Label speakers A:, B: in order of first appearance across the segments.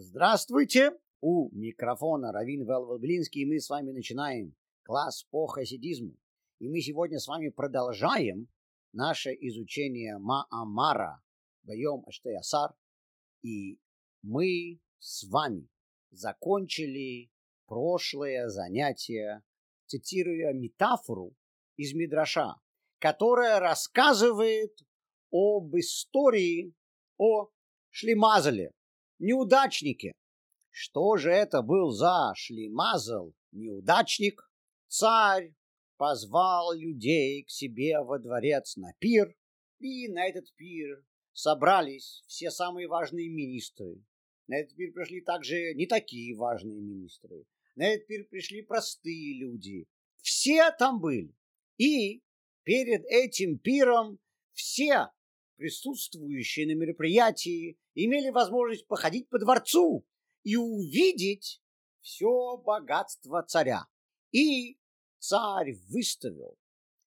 A: Здравствуйте! У микрофона Равин Велвелблинский, и мы с вами начинаем класс по хасидизму. И мы сегодня с вами продолжаем наше изучение Маамара Байом Аштеясар. И мы с вами закончили прошлое занятие, цитируя метафору из Мидраша, которая рассказывает об истории о Шлемазале, неудачнике. Что же это был за Шлемазал, неудачник? Царь позвал людей к себе во дворец на пир, и на этот пир собрались все самые важные министры. На этот пир пришли также не такие важные министры. На этот пир пришли простые люди. Все там были. И перед этим пиром все присутствующие на мероприятии имели возможность походить по дворцу и увидеть все богатство царя. И царь выставил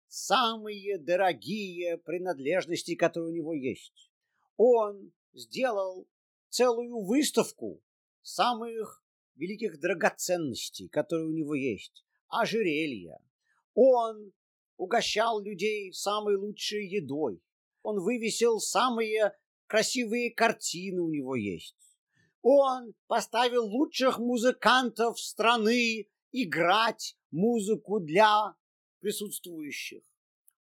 A: самые дорогие принадлежности, которые у него есть. Он сделал целую выставку самых великих драгоценностей, которые у него есть, ожерелья. Он угощал людей самой лучшей едой. Он вывесил самые красивые картины у него есть. Он поставил лучших музыкантов страны играть музыку для присутствующих.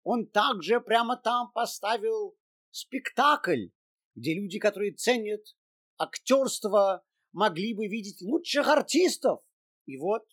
A: Он также прямо там поставил спектакль, где люди, которые ценят актерство, могли бы видеть лучших артистов. И вот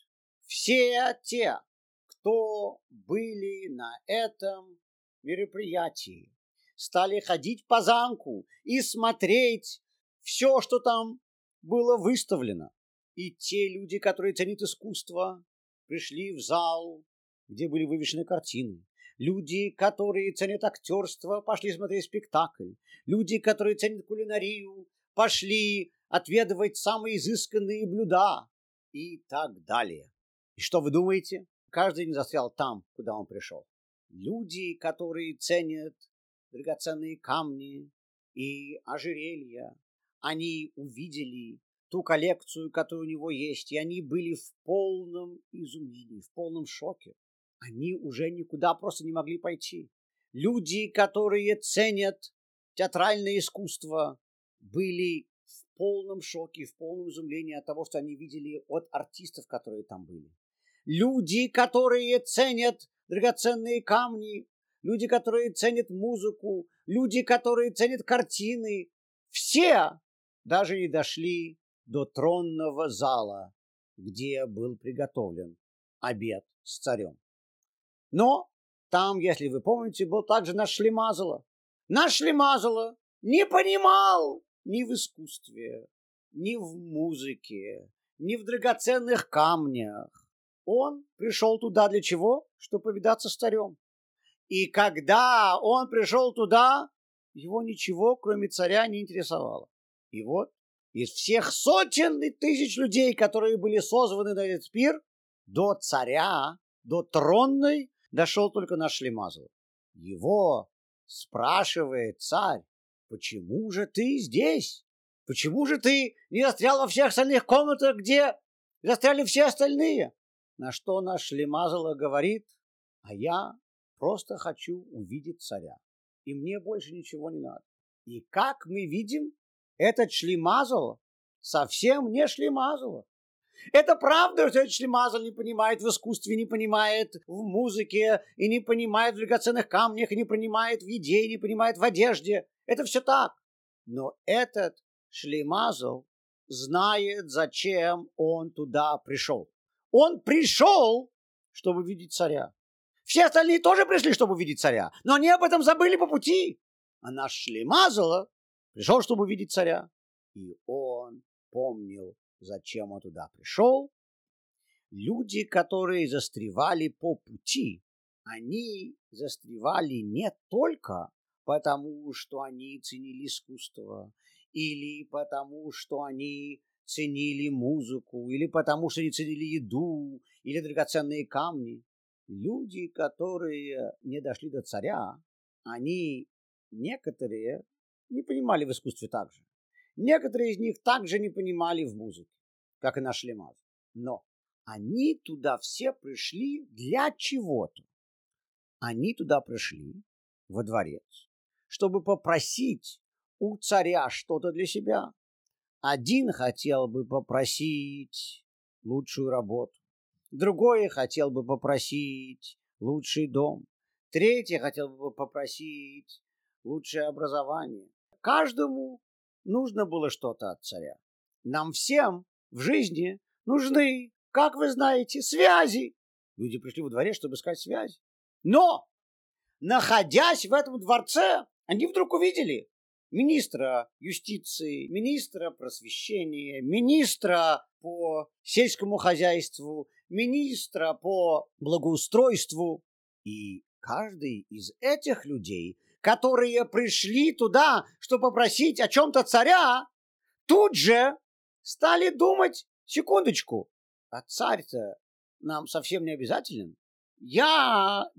A: все те, кто были на этом мероприятии, стали ходить по замку и смотреть все, что там было выставлено. И те люди, которые ценят искусство, пришли в зал, где были вывешены картины. Люди, которые ценят актерство, пошли смотреть спектакль. Люди, которые ценят кулинарию, пошли отведывать самые изысканные блюда и так далее. И что вы думаете? Каждый не застрял там, куда он пришел. Люди, которые ценят драгоценные камни и ожерелья. Они увидели ту коллекцию, которая у него есть, и они были в полном изумлении, в полном шоке. Они уже никуда просто не могли пойти. Люди, которые ценят театральное искусство, были в полном шоке, в полном изумлении от того, что они видели от артистов, которые там были. Люди, которые ценят драгоценные камни, люди, которые ценят музыку, люди, которые ценят картины, все даже не дошли до тронного зала, где был приготовлен обед с царем. Но там, если вы помните, был также наш Шлемазало. Наш Шлемазало не понимал ни в искусстве, ни в музыке, ни в драгоценных камнях. Он пришел туда для чего? Чтобы повидаться с царем. И когда он пришел туда, его ничего, кроме царя, не интересовало. И вот из всех сотен и тысяч людей, которые были созваны на этот пир, до царя, до тронной дошел только наш Шлемазов. Его спрашивает царь, почему же ты здесь? Почему же ты не застрял во всех остальных комнатах, где застряли все остальные? На что наш Шлемазала говорит, а я Просто хочу увидеть царя. И мне больше ничего не надо. И как мы видим, этот шлемазал совсем не шлемазал. Это правда, что этот шлемазал не понимает в искусстве, не понимает в музыке, и не понимает в драгоценных камнях, и не понимает в еде, и не понимает в одежде. Это все так. Но этот шлемазал знает, зачем он туда пришел. Он пришел, чтобы видеть царя. Все остальные тоже пришли, чтобы увидеть царя, но они об этом забыли по пути. А наш Шлемазала пришел, чтобы увидеть царя. И он помнил, зачем он туда пришел. Люди, которые застревали по пути, они застревали не только потому, что они ценили искусство, или потому, что они ценили музыку, или потому, что они ценили еду, или драгоценные камни люди, которые не дошли до царя, они некоторые не понимали в искусстве также. Некоторые из них также не понимали в музыке, как и наш Лемаз. Но они туда все пришли для чего-то. Они туда пришли, во дворец, чтобы попросить у царя что-то для себя. Один хотел бы попросить лучшую работу, другой хотел бы попросить лучший дом, третий хотел бы попросить лучшее образование. Каждому нужно было что-то от царя. Нам всем в жизни нужны, как вы знаете, связи. Люди пришли во дворец, чтобы искать связь. Но, находясь в этом дворце, они вдруг увидели министра юстиции, министра просвещения, министра по сельскому хозяйству, министра по благоустройству. И каждый из этих людей, которые пришли туда, чтобы попросить о чем-то царя, тут же стали думать, секундочку, а царь-то нам совсем не обязателен. Я,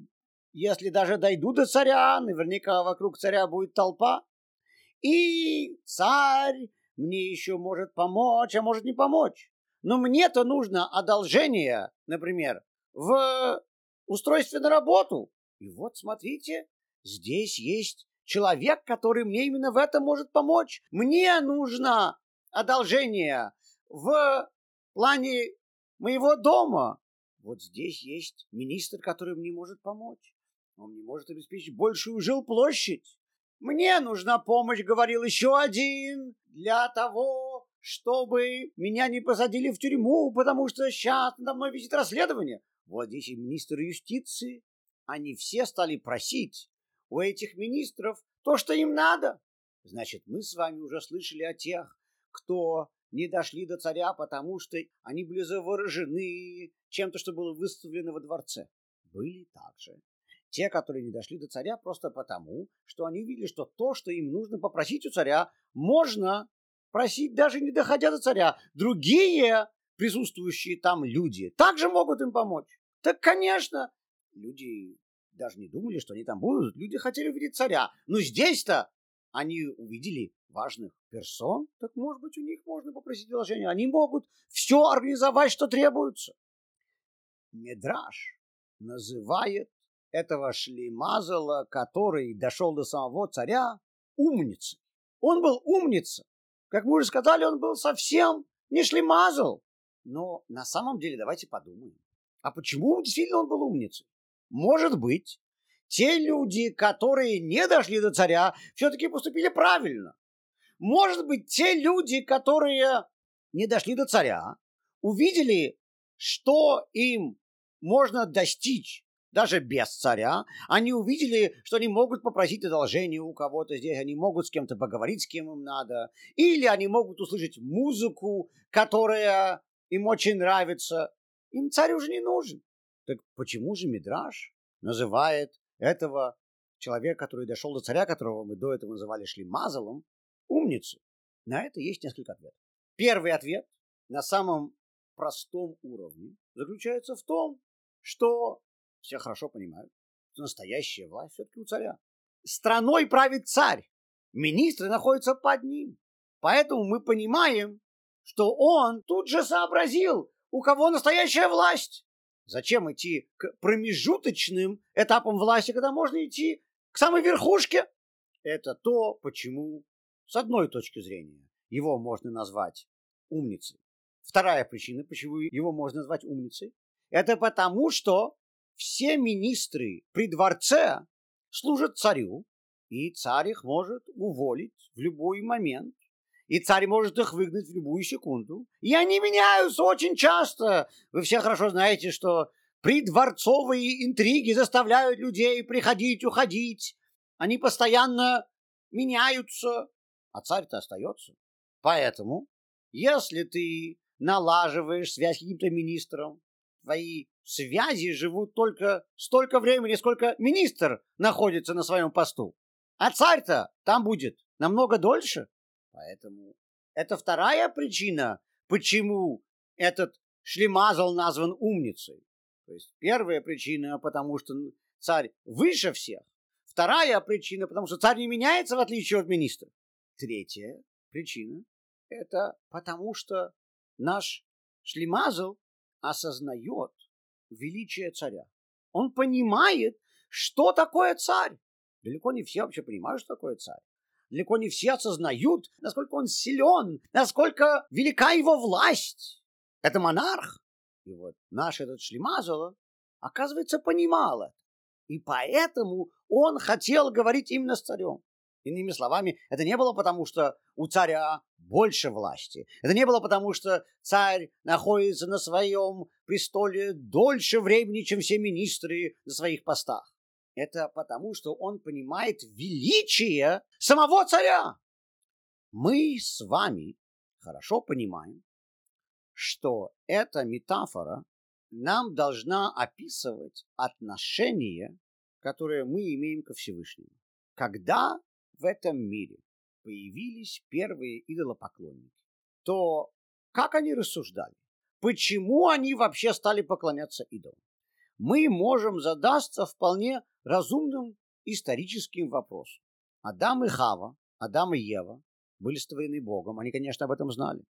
A: если даже дойду до царя, наверняка вокруг царя будет толпа, и царь мне еще может помочь, а может не помочь. Но мне-то нужно одолжение, например, в устройстве на работу. И вот, смотрите, здесь есть человек, который мне именно в этом может помочь. Мне нужно одолжение в плане моего дома. Вот здесь есть министр, который мне может помочь. Он мне может обеспечить большую жилплощадь. Мне нужна помощь, говорил еще один, для того, чтобы меня не посадили в тюрьму, потому что сейчас надо мной висит расследование. Вот здесь и министр юстиции. Они все стали просить у этих министров то, что им надо. Значит, мы с вами уже слышали о тех, кто не дошли до царя, потому что они были заворожены чем-то, что было выставлено во дворце. Были также те, которые не дошли до царя, просто потому, что они видели, что то, что им нужно попросить у царя, можно просить даже не доходя до царя. Другие присутствующие там люди также могут им помочь. Так, конечно, люди даже не думали, что они там будут. Люди хотели увидеть царя. Но здесь-то они увидели важных персон, так, может быть, у них можно попросить предложение. Они могут все организовать, что требуется. Медраж называет этого шлемазала, который дошел до самого царя, умница. Он был умница. Как мы уже сказали, он был совсем не шлемазал. Но на самом деле давайте подумаем. А почему действительно он был умницей? Может быть, те люди, которые не дошли до царя, все-таки поступили правильно. Может быть, те люди, которые не дошли до царя, увидели, что им можно достичь даже без царя, они увидели, что они могут попросить одолжение у кого-то здесь, они могут с кем-то поговорить, с кем им надо, или они могут услышать музыку, которая им очень нравится. Им царь уже не нужен. Так почему же Мидраш называет этого человека, который дошел до царя, которого мы до этого называли Шлимазалом, умницей? На это есть несколько ответов. Первый ответ на самом простом уровне заключается в том, что все хорошо понимают, что настоящая власть все-таки у царя. Страной правит царь, министры находятся под ним. Поэтому мы понимаем, что он тут же сообразил, у кого настоящая власть. Зачем идти к промежуточным этапам власти, когда можно идти к самой верхушке? Это то, почему, с одной точки зрения, его можно назвать умницей. Вторая причина, почему его можно назвать умницей, это потому, что все министры при дворце служат царю, и царь их может уволить в любой момент, и царь может их выгнать в любую секунду. И они меняются очень часто. Вы все хорошо знаете, что придворцовые интриги заставляют людей приходить, уходить. Они постоянно меняются, а царь-то остается. Поэтому, если ты налаживаешь связь с каким-то министром, твои связи живут только столько времени, сколько министр находится на своем посту. А царь-то там будет намного дольше. Поэтому это вторая причина, почему этот шлемазл назван умницей. То есть первая причина, потому что царь выше всех. Вторая причина, потому что царь не меняется, в отличие от министра. Третья Причина – это потому, что наш шлемазл осознает величие царя. Он понимает, что такое царь. Далеко не все вообще понимают, что такое царь. Далеко не все осознают, насколько он силен, насколько велика его власть. Это монарх. И вот наш этот шлемазола, оказывается, понимал это. И поэтому он хотел говорить именно с царем. Иными словами, это не было потому, что у царя больше власти. Это не было потому, что царь находится на своем престоле дольше времени, чем все министры на своих постах. Это потому, что он понимает величие самого царя. Мы с вами хорошо понимаем, что эта метафора нам должна описывать отношение, которое мы имеем ко Всевышнему. Когда в этом мире появились первые идолопоклонники, то как они рассуждали? Почему они вообще стали поклоняться идолам? Мы можем задаться вполне разумным историческим вопросом. Адам и Хава, Адам и Ева были створены Богом. Они, конечно, об этом знали.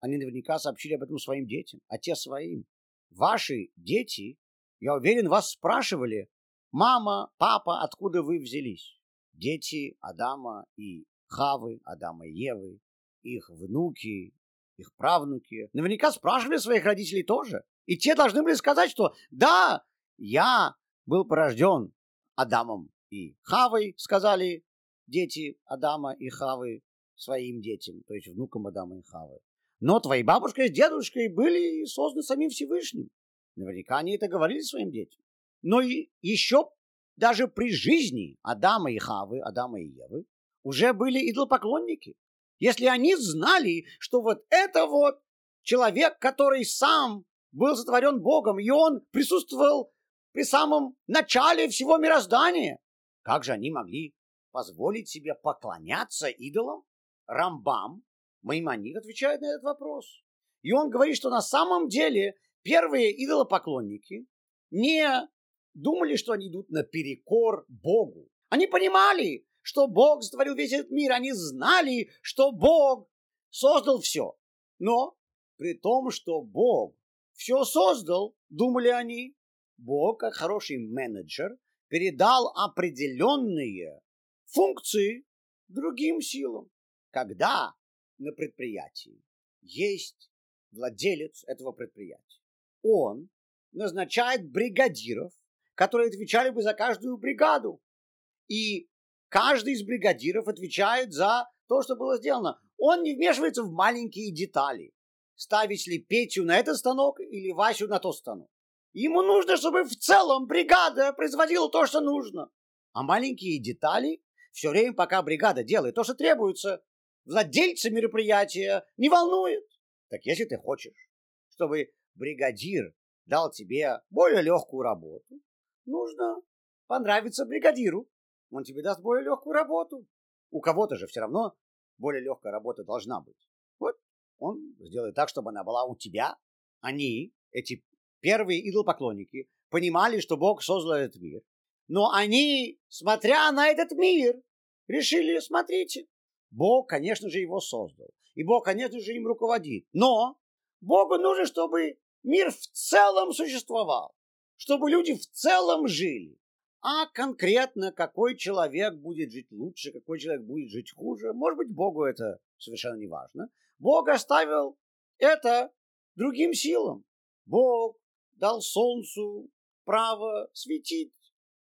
A: Они наверняка сообщили об этом своим детям, а те своим. Ваши дети, я уверен, вас спрашивали, мама, папа, откуда вы взялись? Дети Адама и Хавы, Адама и Евы, их внуки, их правнуки, наверняка спрашивали своих родителей тоже. И те должны были сказать, что да, я был порожден Адамом и Хавой, сказали дети Адама и Хавы своим детям, то есть внукам Адама и Хавы. Но твои бабушка с дедушкой были созданы самим Всевышним. Наверняка они это говорили своим детям. Но и еще даже при жизни Адама и Хавы, Адама и Евы, уже были идолопоклонники. Если они знали, что вот это вот человек, который сам был сотворен Богом, и он присутствовал при самом начале всего мироздания, как же они могли позволить себе поклоняться идолам? Рамбам Маймонид отвечает на этот вопрос. И он говорит, что на самом деле первые идолопоклонники не думали, что они идут наперекор Богу. Они понимали, что Бог сотворил весь этот мир. Они знали, что Бог создал все. Но при том, что Бог все создал, думали они, Бог, как хороший менеджер, передал определенные функции другим силам. Когда на предприятии. Есть владелец этого предприятия. Он назначает бригадиров, которые отвечали бы за каждую бригаду. И каждый из бригадиров отвечает за то, что было сделано. Он не вмешивается в маленькие детали. Ставить ли Петю на этот станок или Васю на тот станок. Ему нужно, чтобы в целом бригада производила то, что нужно. А маленькие детали все время, пока бригада делает то, что требуется, владельца мероприятия не волнует. Так если ты хочешь, чтобы бригадир дал тебе более легкую работу, нужно понравиться бригадиру. Он тебе даст более легкую работу. У кого-то же все равно более легкая работа должна быть. Вот он сделает так, чтобы она была у тебя. Они, эти первые идолопоклонники, понимали, что Бог создал этот мир. Но они, смотря на этот мир, решили, смотрите, Бог, конечно же, его создал. И Бог, конечно же, им руководит. Но Богу нужно, чтобы мир в целом существовал. Чтобы люди в целом жили. А конкретно какой человек будет жить лучше, какой человек будет жить хуже, может быть, Богу это совершенно не важно. Бог оставил это другим силам. Бог дал солнцу право светить,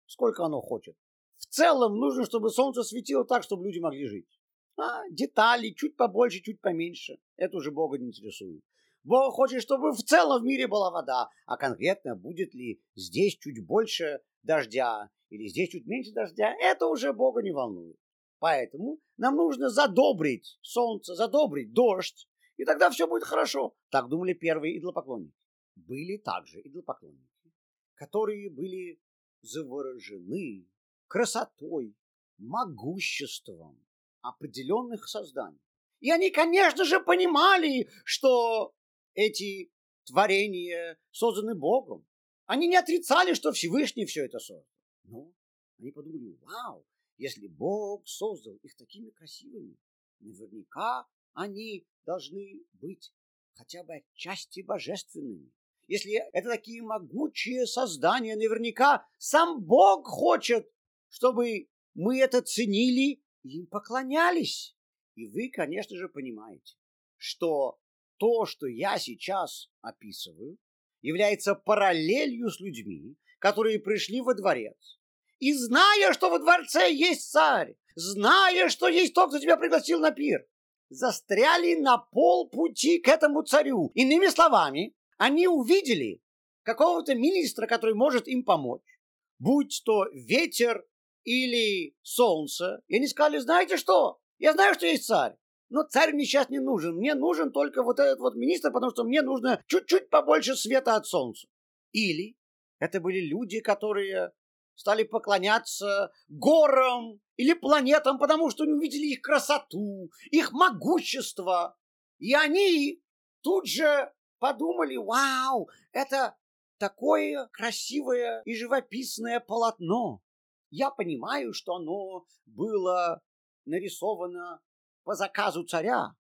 A: сколько оно хочет. В целом нужно, чтобы солнце светило так, чтобы люди могли жить. А детали чуть побольше, чуть поменьше. Это уже Бога не интересует. Бог хочет, чтобы в целом в мире была вода, а конкретно будет ли здесь чуть больше дождя или здесь чуть меньше дождя, это уже Бога не волнует. Поэтому нам нужно задобрить солнце, задобрить дождь, и тогда все будет хорошо. Так думали первые идолопоклонники. Были также идолопоклонники, которые были заворожены красотой, могуществом, определенных созданий. И они, конечно же, понимали, что эти творения созданы Богом. Они не отрицали, что Всевышний все это создал. Но они подумали, вау, если Бог создал их такими красивыми, наверняка они должны быть хотя бы отчасти божественными. Если это такие могучие создания, наверняка сам Бог хочет, чтобы мы это ценили и им поклонялись. И вы, конечно же, понимаете, что то, что я сейчас описываю, является параллелью с людьми, которые пришли во дворец. И зная, что во дворце есть царь, зная, что есть тот, кто тебя пригласил на пир, застряли на полпути к этому царю. Иными словами, они увидели какого-то министра, который может им помочь, будь то ветер или солнце, и они сказали, знаете что, я знаю, что есть царь, но царь мне сейчас не нужен, мне нужен только вот этот вот министр, потому что мне нужно чуть-чуть побольше света от солнца. Или это были люди, которые стали поклоняться горам или планетам, потому что не увидели их красоту, их могущество. И они тут же подумали, вау, это такое красивое и живописное полотно. Я понимаю, что оно было нарисовано по заказу царя.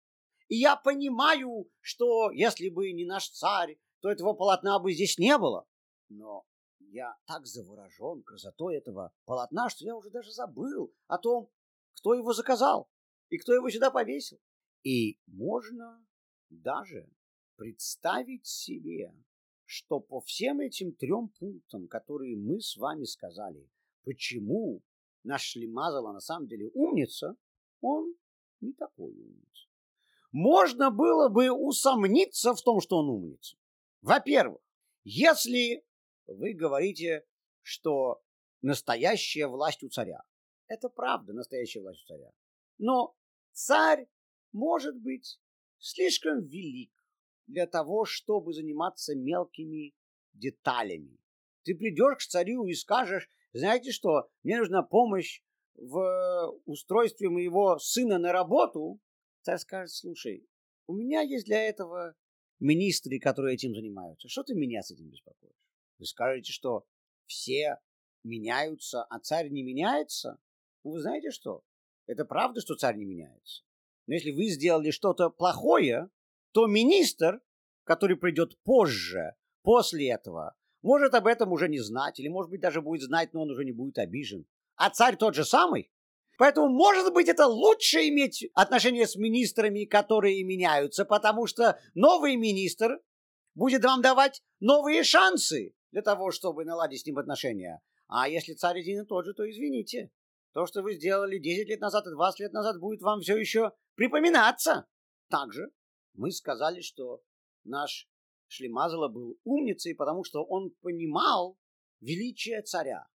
A: И я понимаю, что если бы не наш царь, то этого полотна бы здесь не было. Но я так заворожен красотой этого полотна, что я уже даже забыл о том, кто его заказал и кто его сюда повесил. И можно даже представить себе, что по всем этим трем пунктам, которые мы с вами сказали, почему наш Шлемазала на самом деле умница, он не такой умница. Можно было бы усомниться в том, что он умница. Во-первых, если вы говорите, что настоящая власть у царя. Это правда, настоящая власть у царя. Но царь может быть слишком велик для того, чтобы заниматься мелкими деталями. Ты придешь к царю и скажешь, знаете что, мне нужна помощь в устройстве моего сына на работу. Царь скажет, слушай, у меня есть для этого министры, которые этим занимаются. Что ты меня с этим беспокоишь? Вы скажете, что все меняются, а царь не меняется? Ну, вы знаете что? Это правда, что царь не меняется. Но если вы сделали что-то плохое, то министр, который придет позже, после этого, может об этом уже не знать, или, может быть, даже будет знать, но он уже не будет обижен. А царь тот же самый. Поэтому, может быть, это лучше иметь отношения с министрами, которые меняются, потому что новый министр будет вам давать новые шансы для того, чтобы наладить с ним отношения. А если царь один и тот же, то извините. То, что вы сделали 10 лет назад и 20 лет назад, будет вам все еще припоминаться. Также мы сказали, что наш Шлемазала был умницей, потому что он понимал величие царя.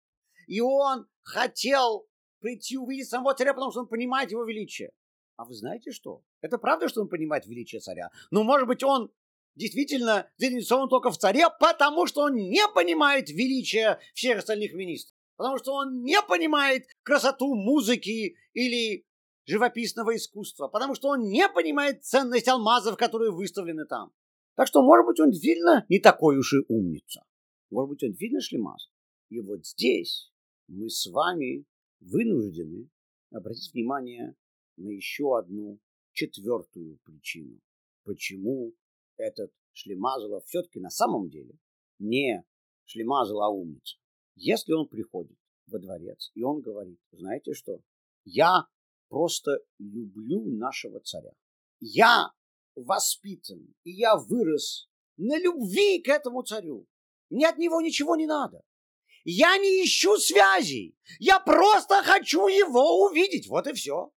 A: И он хотел прийти увидеть самого царя, потому что он понимает его величие. А вы знаете что? Это правда, что он понимает величие царя? Но, может быть, он действительно заинтересован только в царе, потому что он не понимает величия всех остальных министров. Потому что он не понимает красоту музыки или живописного искусства. Потому что он не понимает ценность алмазов, которые выставлены там. Так что, может быть, он действительно не такой уж и умница. Может быть, он действительно шлемаз. И вот здесь мы с вами вынуждены обратить внимание на еще одну четвертую причину, почему этот Шлемазлов все-таки на самом деле не Шлемазл, а умница. Если он приходит во дворец, и он говорит, знаете что, я просто люблю нашего царя. Я воспитан, и я вырос на любви к этому царю. Мне от него ничего не надо. Я не ищу связей. Я просто хочу его увидеть. Вот и все.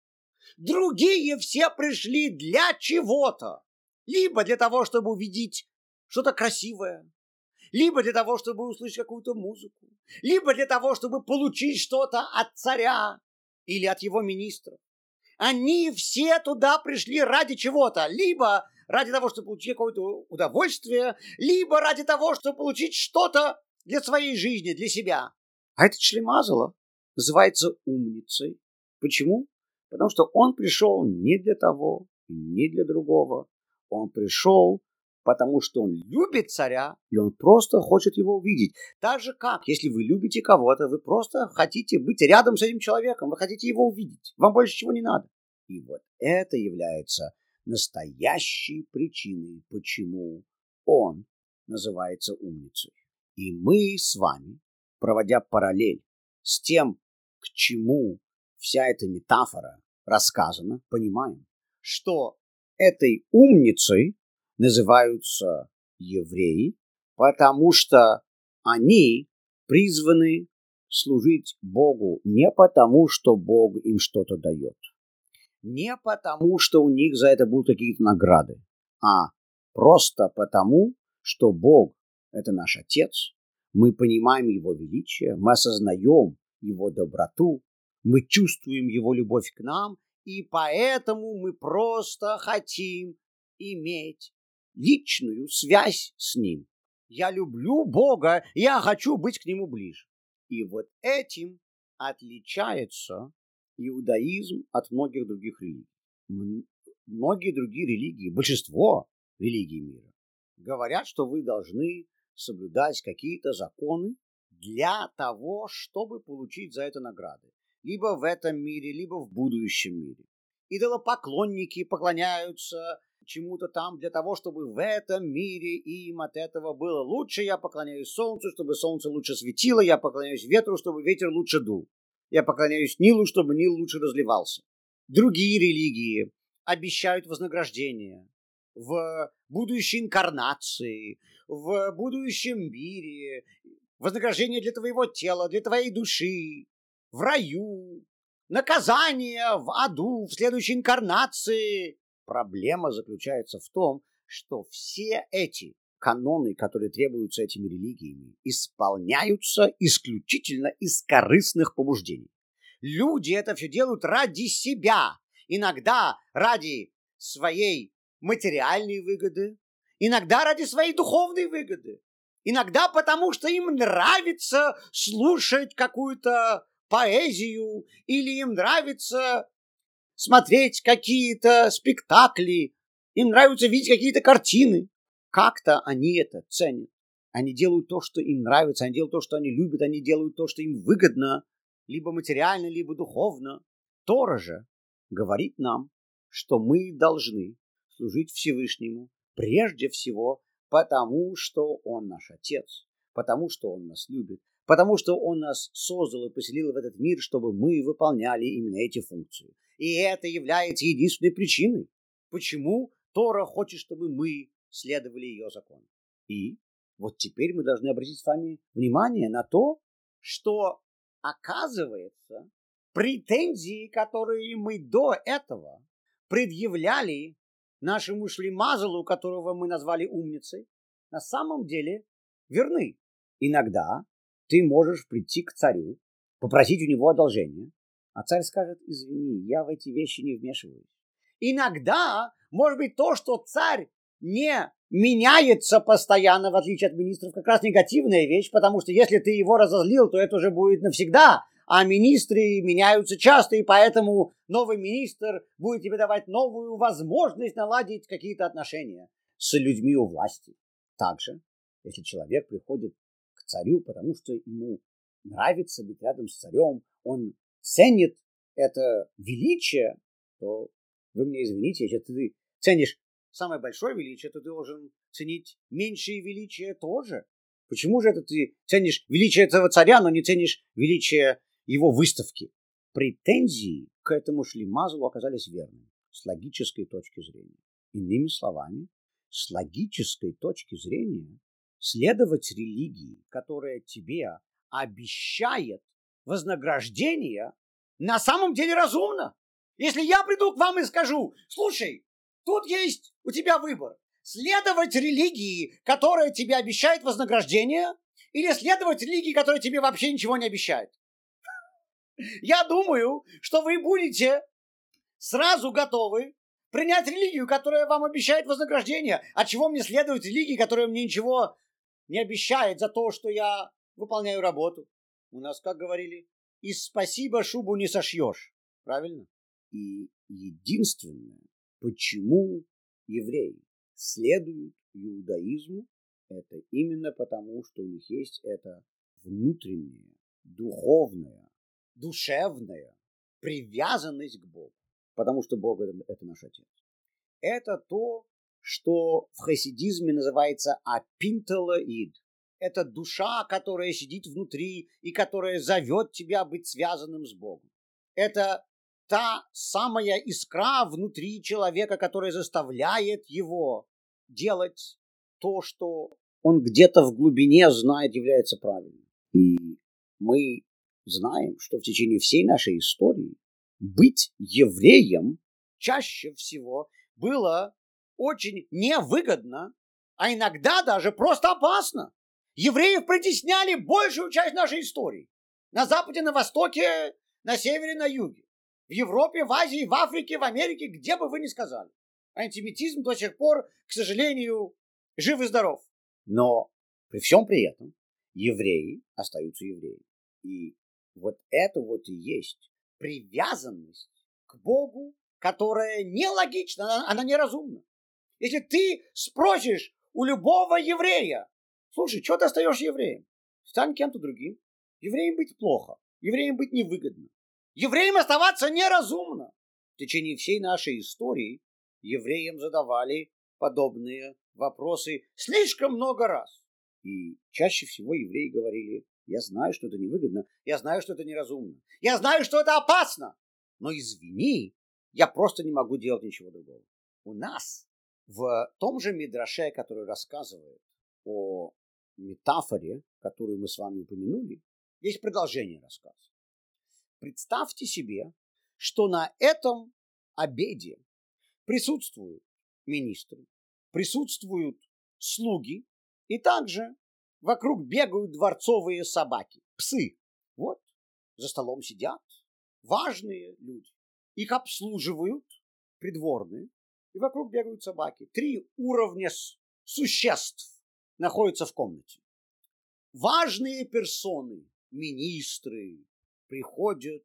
A: Другие все пришли для чего-то. Либо для того, чтобы увидеть что-то красивое, либо для того, чтобы услышать какую-то музыку, либо для того, чтобы получить что-то от царя или от его министров. Они все туда пришли ради чего-то, либо ради того, чтобы получить какое-то удовольствие, либо ради того, чтобы получить что-то для своей жизни, для себя. А этот Шлемазала называется умницей. Почему? Потому что он пришел не для того, не для другого, он пришел, потому что он любит царя, и он просто хочет его увидеть. Так же как, если вы любите кого-то, вы просто хотите быть рядом с этим человеком, вы хотите его увидеть. Вам больше чего не надо. И вот это является настоящей причиной, почему он называется умницей. И мы с вами, проводя параллель с тем, к чему вся эта метафора рассказана, понимаем, что этой умницей называются евреи, потому что они призваны служить Богу не потому, что Бог им что-то дает, не потому, что у них за это будут какие-то награды, а просто потому, что Бог – это наш Отец, мы понимаем Его величие, мы осознаем Его доброту, мы чувствуем Его любовь к нам, и поэтому мы просто хотим иметь личную связь с Ним. Я люблю Бога, я хочу быть к Нему ближе. И вот этим отличается иудаизм от многих других религий. Многие другие религии, большинство религий мира, говорят, что вы должны соблюдать какие-то законы для того, чтобы получить за это награды. Либо в этом мире, либо в будущем мире. Идолопоклонники поклоняются чему-то там для того, чтобы в этом мире им от этого было лучше. Я поклоняюсь солнцу, чтобы солнце лучше светило. Я поклоняюсь ветру, чтобы ветер лучше дул. Я поклоняюсь Нилу, чтобы Нил лучше разливался. Другие религии обещают вознаграждение в будущей инкарнации, в будущем мире, вознаграждение для твоего тела, для твоей души, в раю, наказание в аду, в следующей инкарнации. Проблема заключается в том, что все эти каноны, которые требуются этими религиями, исполняются исключительно из корыстных побуждений. Люди это все делают ради себя, иногда ради своей материальной выгоды, иногда ради своей духовной выгоды, иногда потому, что им нравится слушать какую-то поэзию или им нравится смотреть какие-то спектакли, им нравится видеть какие-то картины. Как-то они это ценят. Они делают то, что им нравится, они делают то, что они любят, они делают то, что им выгодно, либо материально, либо духовно. Тора же говорит нам, что мы должны служить Всевышнему прежде всего потому, что Он наш Отец, потому что Он нас любит, потому что Он нас создал и поселил в этот мир, чтобы мы выполняли именно эти функции. И это является единственной причиной, почему Тора хочет, чтобы мы следовали ее закону. И вот теперь мы должны обратить с вами внимание на то, что оказывается, претензии, которые мы до этого предъявляли нашему шлемазалу, которого мы назвали умницей, на самом деле верны. Иногда ты можешь прийти к царю, попросить у него одолжения, а царь скажет, извини, я в эти вещи не вмешиваюсь. Иногда, может быть, то, что царь не меняется постоянно, в отличие от министров, как раз негативная вещь, потому что если ты его разозлил, то это уже будет навсегда, а министры меняются часто, и поэтому новый министр будет тебе давать новую возможность наладить какие-то отношения с людьми у власти. Также, если человек приходит к царю, потому что ему нравится быть рядом с царем, он ценит это величие, то вы мне извините, если ты ценишь самое большое величие, то ты должен ценить меньшее величие тоже. Почему же это ты ценишь величие этого царя, но не ценишь величие его выставки? Претензии к этому шлемазлу оказались верными с логической точки зрения. Иными словами, с логической точки зрения следовать религии, которая тебе обещает вознаграждение, на самом деле разумно. Если я приду к вам и скажу, слушай, тут есть у тебя выбор. Следовать религии, которая тебе обещает вознаграждение, или следовать религии, которая тебе вообще ничего не обещает. Я думаю, что вы будете сразу готовы принять религию, которая вам обещает вознаграждение. А чего мне следовать религии, которая мне ничего не обещает за то, что я выполняю работу? У нас, как говорили, из спасибо шубу не сошьешь. Правильно? И единственное, почему евреи следуют иудаизму, это именно потому, что у них есть эта внутренняя, духовная, душевная привязанность к Богу. потому что Бог это, наш Отец. Это то, что в хасидизме называется апинталоид. Это душа, которая сидит внутри и которая зовет тебя быть связанным с Богом. Это та самая искра внутри человека, которая заставляет его делать то, что он где-то в глубине знает является правильным. И мы знаем, что в течение всей нашей истории быть евреем чаще всего было очень невыгодно, а иногда даже просто опасно. Евреев притесняли большую часть нашей истории. На Западе, на Востоке, на Севере, на Юге. В Европе, в Азии, в Африке, в Америке, где бы вы ни сказали. Антисемитизм до сих пор, к сожалению, жив и здоров. Но при всем при этом евреи остаются евреями. И вот это вот и есть привязанность к Богу, которая нелогична, она, она неразумна. Если ты спросишь у любого еврея, слушай, что ты остаешься евреем? Стань кем-то другим. Евреем быть плохо, евреем быть невыгодно. Евреям оставаться неразумно. В течение всей нашей истории евреям задавали подобные вопросы слишком много раз. И чаще всего евреи говорили, я знаю, что это невыгодно, я знаю, что это неразумно, я знаю, что это опасно, но извини, я просто не могу делать ничего другого. У нас в том же Мидраше, который рассказывает о метафоре, которую мы с вами упомянули, есть продолжение рассказа. Представьте себе, что на этом обеде присутствуют министры, присутствуют слуги, и также вокруг бегают дворцовые собаки, псы. Вот, за столом сидят важные люди. Их обслуживают придворные, и вокруг бегают собаки. Три уровня существ находятся в комнате. Важные персоны, министры, приходят,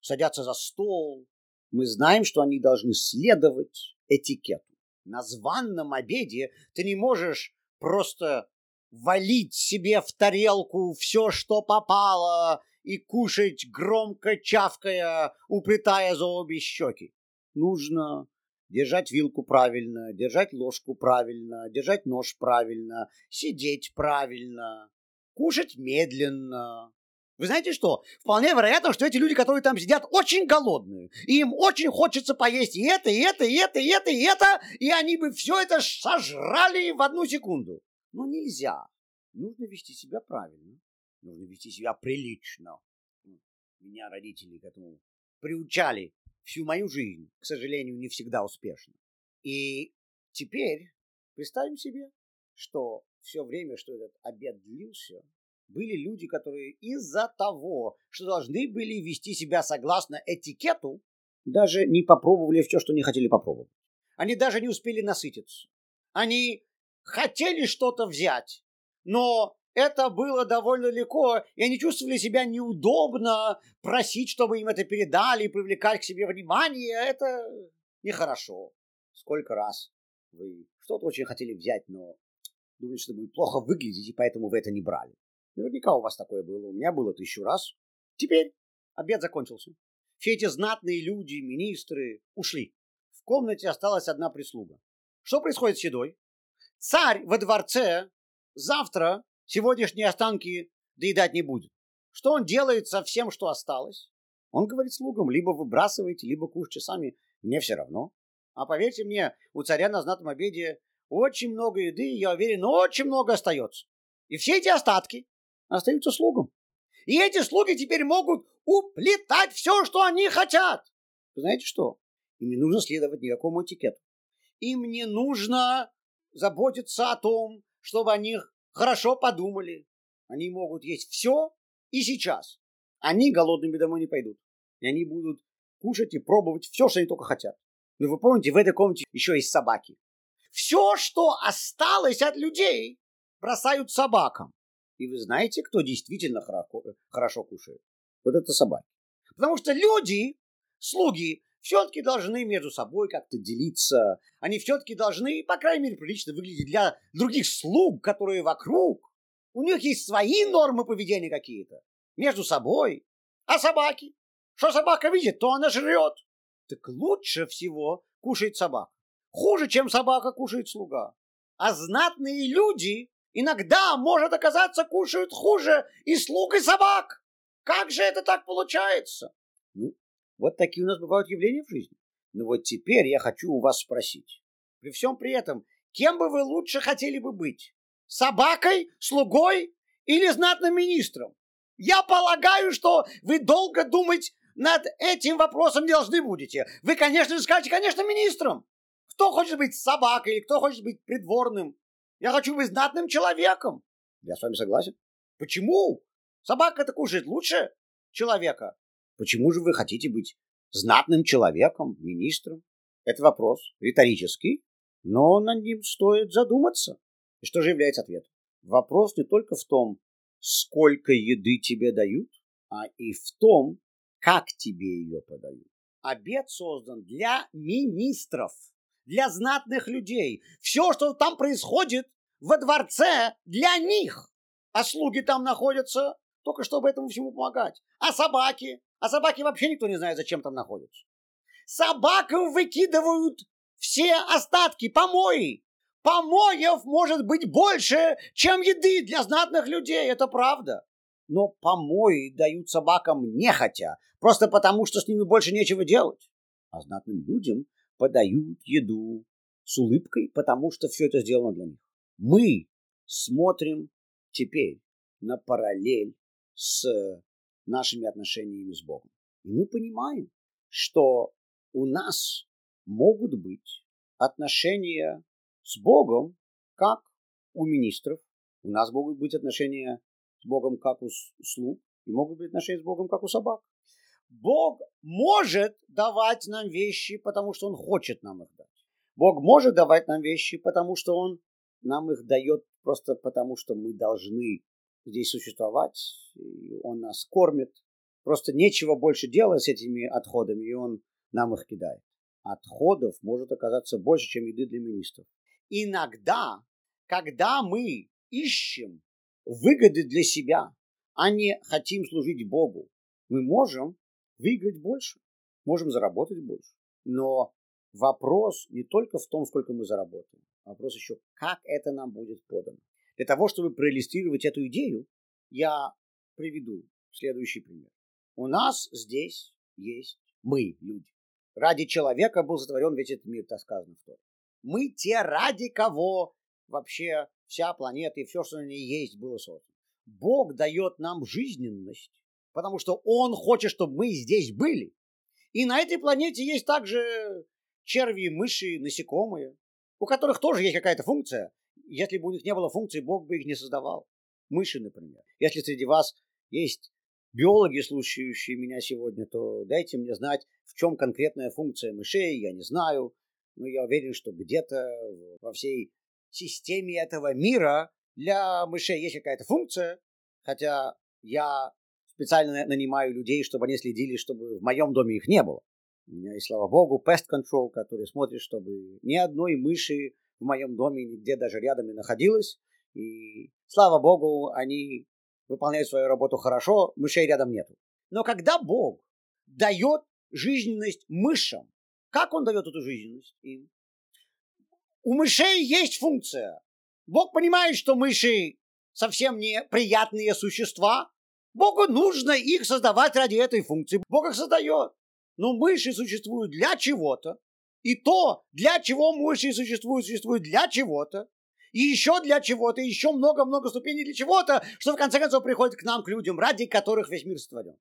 A: садятся за стол. Мы знаем, что они должны следовать этикету. На званном обеде ты не можешь просто валить себе в тарелку все, что попало, и кушать громко чавкая, уплетая за обе щеки. Нужно держать вилку правильно, держать ложку правильно, держать нож правильно, сидеть правильно, кушать медленно. Вы знаете что? Вполне вероятно, что эти люди, которые там сидят, очень голодные. И им очень хочется поесть и это, и это, и это, и это, и это, и они бы все это сожрали в одну секунду. Но нельзя. Нужно вести себя правильно. Нужно вести себя прилично. Меня родители к этому приучали всю мою жизнь, к сожалению, не всегда успешно. И теперь представим себе, что все время, что этот обед длился, были люди, которые из-за того, что должны были вести себя согласно этикету, даже не попробовали все, что не хотели попробовать. Они даже не успели насытиться. Они хотели что-то взять, но это было довольно легко, и они чувствовали себя неудобно просить, чтобы им это передали, привлекать к себе внимание. Это нехорошо. Сколько раз вы что-то очень хотели взять, но думали, что будет плохо выглядеть, и поэтому вы это не брали. Наверняка у вас такое было. У меня было тысячу раз. Теперь обед закончился. Все эти знатные люди, министры ушли. В комнате осталась одна прислуга. Что происходит с едой? Царь во дворце завтра сегодняшние останки доедать не будет. Что он делает со всем, что осталось? Он говорит слугам, либо выбрасывайте, либо кушайте сами, мне все равно. А поверьте мне, у царя на знатном обеде очень много еды, я уверен, очень много остается. И все эти остатки остаются слугам. И эти слуги теперь могут уплетать все, что они хотят. Вы знаете что? Им не нужно следовать никакому этикету. Им не нужно заботиться о том, чтобы они хорошо подумали. Они могут есть все и сейчас. Они голодными домой не пойдут. И они будут кушать и пробовать все, что они только хотят. Но вы помните, в этой комнате еще есть собаки. Все, что осталось от людей, бросают собакам. И вы знаете, кто действительно хорошо кушает? Вот это собаки. Потому что люди, слуги, все-таки должны между собой как-то делиться. Они все-таки должны, по крайней мере, прилично выглядеть для других слуг, которые вокруг. У них есть свои нормы поведения какие-то. Между собой. А собаки? Что собака видит, то она жрет. так лучше всего кушает собака. Хуже, чем собака, кушает слуга. А знатные люди иногда, может оказаться, кушают хуже и слуг, и собак. Как же это так получается? Ну, вот такие у нас бывают явления в жизни. Ну вот теперь я хочу у вас спросить. При всем при этом, кем бы вы лучше хотели бы быть? Собакой, слугой или знатным министром? Я полагаю, что вы долго думать над этим вопросом не должны будете. Вы, конечно же, скажете, конечно, министром. Кто хочет быть собакой, кто хочет быть придворным? Я хочу быть знатным человеком. Я с вами согласен. Почему? Собака-то кушает лучше человека. Почему же вы хотите быть знатным человеком, министром? Это вопрос риторический, но над ним стоит задуматься. И что же является ответом? Вопрос не только в том, сколько еды тебе дают, а и в том, как тебе ее подают. Обед создан для министров, для знатных людей. Все, что там происходит во дворце, для них. А слуги там находятся только чтобы этому всему помогать. А собаки? А собаки вообще никто не знает, зачем там находятся. Собакам выкидывают все остатки, помои. Помоев может быть больше, чем еды для знатных людей, это правда. Но помои дают собакам нехотя, просто потому, что с ними больше нечего делать. А знатным людям подают еду с улыбкой, потому что все это сделано для них. Мы смотрим теперь на параллель с нашими отношениями с Богом. И мы понимаем, что у нас могут быть отношения с Богом, как у министров. У нас могут быть отношения с Богом, как у слуг, и могут быть отношения с Богом, как у собак. Бог может давать нам вещи, потому что Он хочет нам их дать. Бог может давать нам вещи, потому что Он нам их дает просто потому, что мы должны здесь существовать. И он нас кормит. Просто нечего больше делать с этими отходами, и Он нам их кидает. Отходов может оказаться больше, чем еды для министров иногда, когда мы ищем выгоды для себя, а не хотим служить Богу, мы можем выиграть больше, можем заработать больше. Но вопрос не только в том, сколько мы заработаем, вопрос еще, как это нам будет подано. Для того, чтобы проиллюстрировать эту идею, я приведу следующий пример. У нас здесь есть мы, люди. Ради человека был сотворен весь этот мир, так сказано в Торе. Мы те, ради кого вообще вся планета и все, что на ней есть, было создано. Бог дает нам жизненность, потому что Он хочет, чтобы мы здесь были. И на этой планете есть также черви, мыши, насекомые, у которых тоже есть какая-то функция. Если бы у них не было функции, Бог бы их не создавал. Мыши, например. Если среди вас есть биологи, слушающие меня сегодня, то дайте мне знать, в чем конкретная функция мышей, я не знаю. Но я уверен, что где-то во всей системе этого мира для мышей есть какая-то функция, хотя я специально нанимаю людей, чтобы они следили, чтобы в моем доме их не было. У меня есть, слава богу, pest control, который смотрит, чтобы ни одной мыши в моем доме нигде даже рядом не находилось. И, слава богу, они выполняют свою работу хорошо, мышей рядом нету. Но когда Бог дает жизненность мышам, как он дает эту жизненность им? У мышей есть функция. Бог понимает, что мыши совсем не приятные существа. Богу нужно их создавать ради этой функции. Бог их создает. Но мыши существуют для чего-то. И то, для чего мыши существуют, существуют для чего-то. И еще для чего-то, и еще много-много ступеней для чего-то, что в конце концов приходит к нам, к людям, ради которых весь мир сотворен.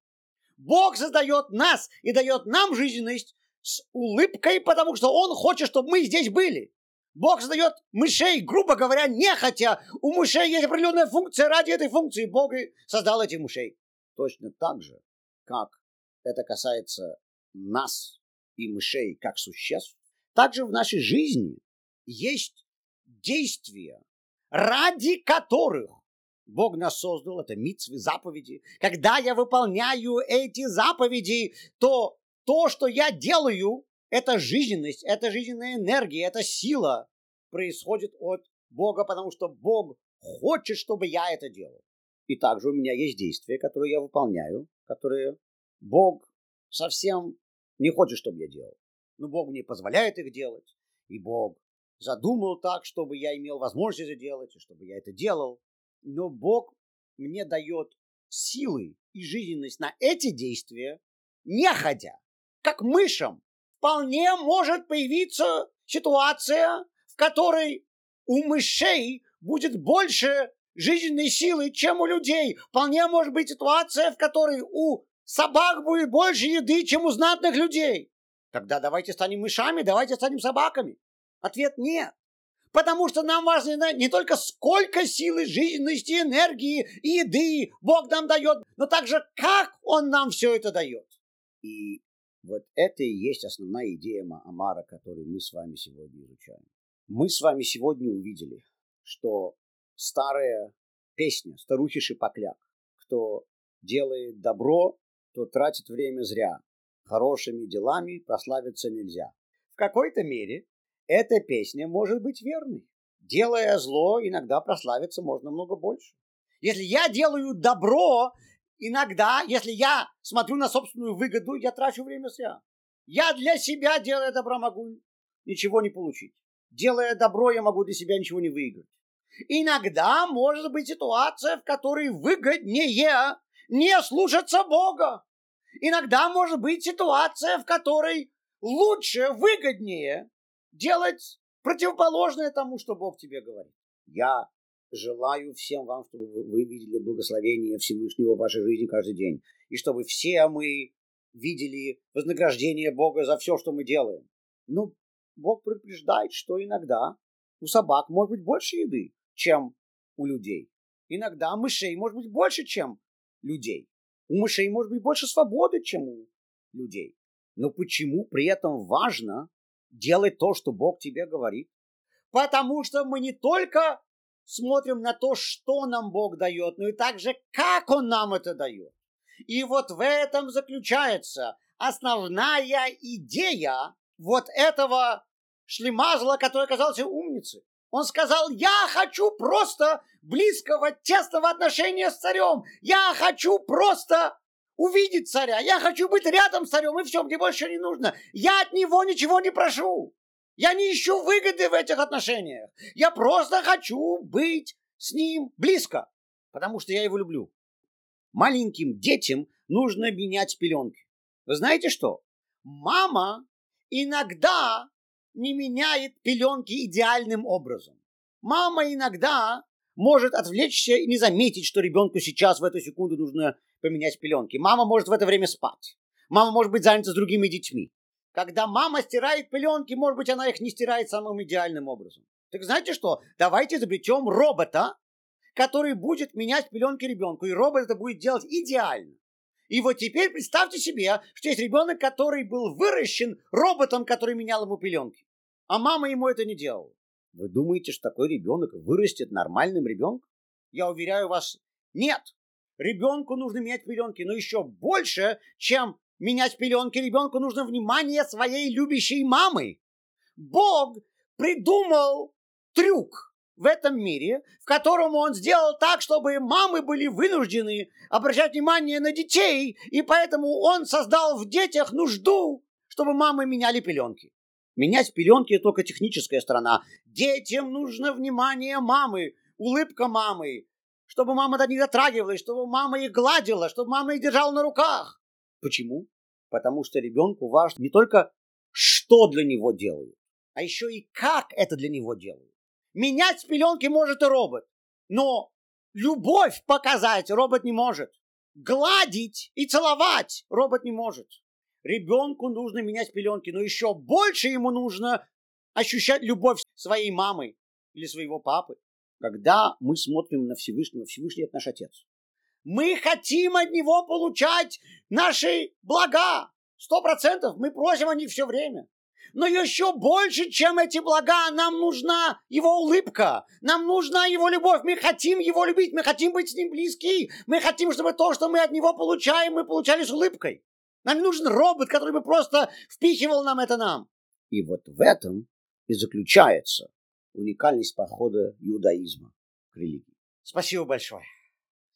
A: Бог создает нас и дает нам жизненность с улыбкой, потому что он хочет, чтобы мы здесь были. Бог создает мышей, грубо говоря, нехотя. У мышей есть определенная функция. Ради этой функции Бог и создал этих мышей. Точно так же, как это касается нас и мышей как существ, также в нашей жизни есть действия, ради которых Бог нас создал, это митцвы, заповеди. Когда я выполняю эти заповеди, то то, что я делаю, это жизненность, это жизненная энергия, это сила происходит от Бога, потому что Бог хочет, чтобы я это делал. И также у меня есть действия, которые я выполняю, которые Бог совсем не хочет, чтобы я делал. Но Бог мне позволяет их делать, и Бог задумал так, чтобы я имел возможность это делать, и чтобы я это делал. Но Бог мне дает силы и жизненность на эти действия, не ходя, как мышам. Вполне может появиться ситуация, в которой у мышей будет больше жизненной силы, чем у людей. Вполне может быть ситуация, в которой у собак будет больше еды, чем у знатных людей. Тогда давайте станем мышами, давайте станем собаками. Ответ нет. Потому что нам важно знать не только сколько силы, жизненности, энергии и еды Бог нам дает, но также как Он нам все это дает. И вот это и есть основная идея Маамара, которую мы с вами сегодня изучаем. Мы с вами сегодня увидели, что старая песня «Старухи Шипокляк», кто делает добро, то тратит время зря, хорошими делами прославиться нельзя. В какой-то мере эта песня может быть верной. Делая зло, иногда прославиться можно много больше. Если я делаю добро, иногда, если я смотрю на собственную выгоду, я трачу время зря. Я для себя, делая добро, могу ничего не получить. Делая добро, я могу для себя ничего не выиграть. Иногда может быть ситуация, в которой выгоднее не слушаться Бога. Иногда может быть ситуация, в которой лучше, выгоднее делать противоположное тому, что Бог тебе говорит. Я желаю всем вам, чтобы вы видели благословение Всевышнего в вашей жизни каждый день. И чтобы все мы видели вознаграждение Бога за все, что мы делаем. Но Бог предупреждает, что иногда у собак может быть больше еды, чем у людей. Иногда мышей может быть больше, чем людей. У мышей может быть больше свободы, чем у людей. Но почему при этом важно делать то, что Бог тебе говорит. Потому что мы не только смотрим на то, что нам Бог дает, но и также, как Он нам это дает. И вот в этом заключается основная идея вот этого шлемазла, который оказался умницей. Он сказал, я хочу просто близкого, тесного отношения с царем. Я хочу просто увидеть царя, я хочу быть рядом с царем, и все, мне больше не нужно. Я от него ничего не прошу. Я не ищу выгоды в этих отношениях. Я просто хочу быть с ним близко, потому что я его люблю. Маленьким детям нужно менять пеленки. Вы знаете что? Мама иногда не меняет пеленки идеальным образом. Мама иногда может отвлечься и не заметить, что ребенку сейчас в эту секунду нужно поменять пеленки. Мама может в это время спать. Мама может быть занята с другими детьми. Когда мама стирает пеленки, может быть, она их не стирает самым идеальным образом. Так знаете что? Давайте изобретем робота, который будет менять пеленки ребенку. И робот это будет делать идеально. И вот теперь представьте себе, что есть ребенок, который был выращен роботом, который менял ему пеленки. А мама ему это не делала. Вы думаете, что такой ребенок вырастет нормальным ребенком? Я уверяю вас, нет. Ребенку нужно менять пеленки, но еще больше, чем менять пеленки, ребенку нужно внимание своей любящей мамы. Бог придумал трюк в этом мире, в котором он сделал так, чтобы мамы были вынуждены обращать внимание на детей, и поэтому он создал в детях нужду, чтобы мамы меняли пеленки. Менять пеленки – только техническая сторона. Детям нужно внимание мамы, улыбка мамы, чтобы мама до них дотрагивалась, чтобы мама их гладила, чтобы мама их держала на руках. Почему? Потому что ребенку важно не только, что для него делают, а еще и как это для него делают. Менять пеленки может и робот, но любовь показать робот не может. Гладить и целовать робот не может. Ребенку нужно менять пеленки, но еще больше ему нужно ощущать любовь своей мамы или своего папы. Когда мы смотрим на Всевышнего, Всевышний – это наш Отец. Мы хотим от Него получать наши блага. Сто процентов мы просим о них все время. Но еще больше, чем эти блага, нам нужна его улыбка, нам нужна его любовь. Мы хотим его любить, мы хотим быть с ним близки. Мы хотим, чтобы то, что мы от него получаем, мы получали с улыбкой. Нам нужен робот, который бы просто впихивал нам это нам. И вот в этом и заключается уникальность подхода иудаизма к религии. Спасибо большое.